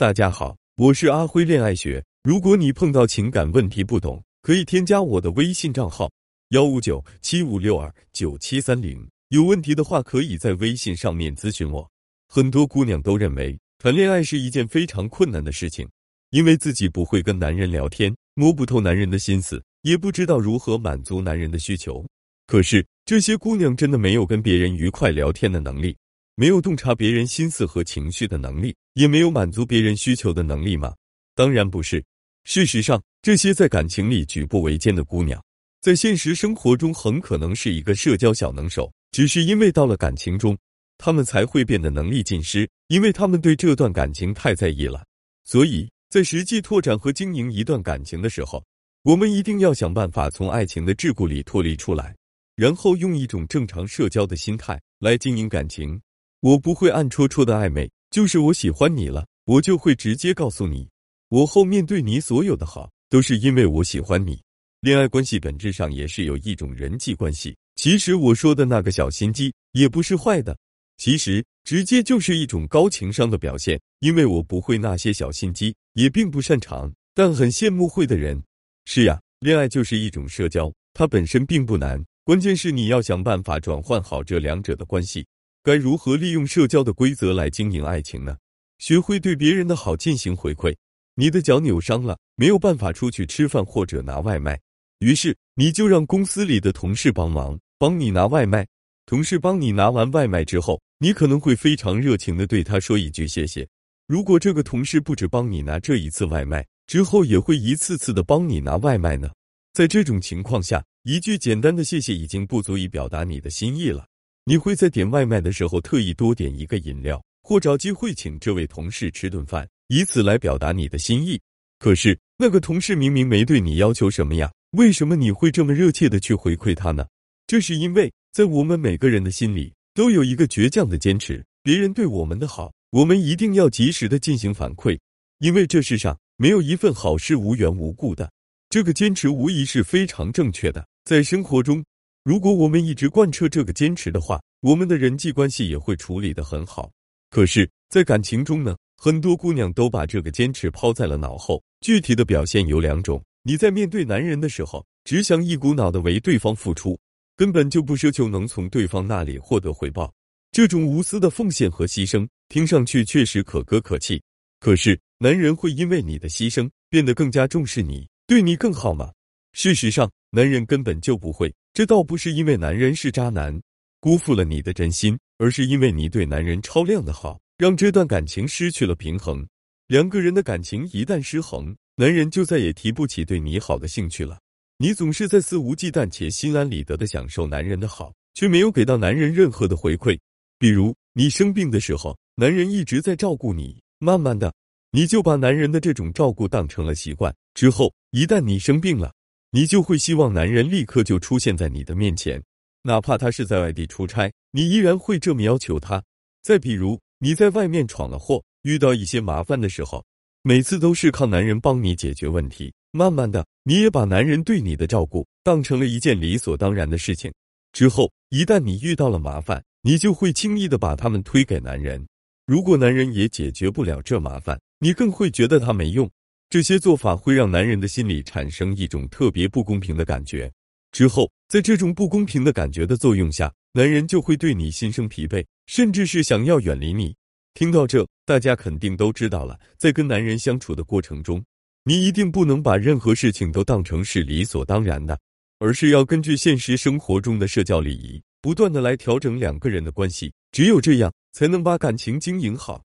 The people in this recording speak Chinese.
大家好，我是阿辉恋爱学。如果你碰到情感问题不懂，可以添加我的微信账号幺五九七五六二九七三零。有问题的话，可以在微信上面咨询我。很多姑娘都认为谈恋爱是一件非常困难的事情，因为自己不会跟男人聊天，摸不透男人的心思，也不知道如何满足男人的需求。可是这些姑娘真的没有跟别人愉快聊天的能力？没有洞察别人心思和情绪的能力，也没有满足别人需求的能力吗？当然不是。事实上，这些在感情里举步维艰的姑娘，在现实生活中很可能是一个社交小能手，只是因为到了感情中，她们才会变得能力尽失，因为她们对这段感情太在意了。所以在实际拓展和经营一段感情的时候，我们一定要想办法从爱情的桎梏里脱离出来，然后用一种正常社交的心态来经营感情。我不会暗戳戳的暧昧，就是我喜欢你了，我就会直接告诉你，我后面对你所有的好，都是因为我喜欢你。恋爱关系本质上也是有一种人际关系。其实我说的那个小心机也不是坏的，其实直接就是一种高情商的表现。因为我不会那些小心机，也并不擅长，但很羡慕会的人。是呀，恋爱就是一种社交，它本身并不难，关键是你要想办法转换好这两者的关系。该如何利用社交的规则来经营爱情呢？学会对别人的好进行回馈。你的脚扭伤了，没有办法出去吃饭或者拿外卖，于是你就让公司里的同事帮忙，帮你拿外卖。同事帮你拿完外卖之后，你可能会非常热情的对他说一句谢谢。如果这个同事不止帮你拿这一次外卖，之后也会一次次的帮你拿外卖呢？在这种情况下，一句简单的谢谢已经不足以表达你的心意了。你会在点外卖的时候特意多点一个饮料，或找机会请这位同事吃顿饭，以此来表达你的心意。可是那个同事明明没对你要求什么呀，为什么你会这么热切的去回馈他呢？这是因为在我们每个人的心里都有一个倔强的坚持：别人对我们的好，我们一定要及时的进行反馈，因为这世上没有一份好事无缘无故的。这个坚持无疑是非常正确的，在生活中。如果我们一直贯彻这个坚持的话，我们的人际关系也会处理的很好。可是，在感情中呢，很多姑娘都把这个坚持抛在了脑后。具体的表现有两种：你在面对男人的时候，只想一股脑的为对方付出，根本就不奢求能从对方那里获得回报。这种无私的奉献和牺牲，听上去确实可歌可泣。可是，男人会因为你的牺牲变得更加重视你，对你更好吗？事实上，男人根本就不会。这倒不是因为男人是渣男，辜负了你的真心，而是因为你对男人超量的好，让这段感情失去了平衡。两个人的感情一旦失衡，男人就再也提不起对你好的兴趣了。你总是在肆无忌惮且心安理得的享受男人的好，却没有给到男人任何的回馈。比如你生病的时候，男人一直在照顾你，慢慢的，你就把男人的这种照顾当成了习惯。之后一旦你生病了，你就会希望男人立刻就出现在你的面前，哪怕他是在外地出差，你依然会这么要求他。再比如，你在外面闯了祸，遇到一些麻烦的时候，每次都是靠男人帮你解决问题。慢慢的，你也把男人对你的照顾当成了一件理所当然的事情。之后，一旦你遇到了麻烦，你就会轻易的把他们推给男人。如果男人也解决不了这麻烦，你更会觉得他没用。这些做法会让男人的心里产生一种特别不公平的感觉，之后在这种不公平的感觉的作用下，男人就会对你心生疲惫，甚至是想要远离你。听到这，大家肯定都知道了，在跟男人相处的过程中，你一定不能把任何事情都当成是理所当然的，而是要根据现实生活中的社交礼仪，不断的来调整两个人的关系，只有这样才能把感情经营好。